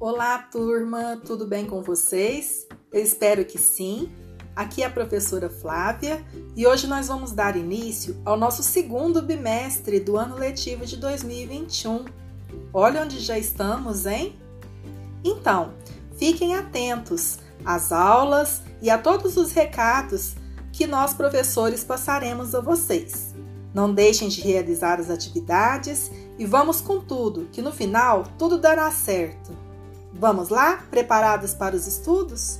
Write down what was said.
Olá, turma, tudo bem com vocês? Eu espero que sim. Aqui é a professora Flávia e hoje nós vamos dar início ao nosso segundo bimestre do ano letivo de 2021. Olha onde já estamos, hein? Então, fiquem atentos às aulas e a todos os recados que nós, professores, passaremos a vocês. Não deixem de realizar as atividades e vamos com tudo, que no final tudo dará certo. Vamos lá? Preparados para os estudos?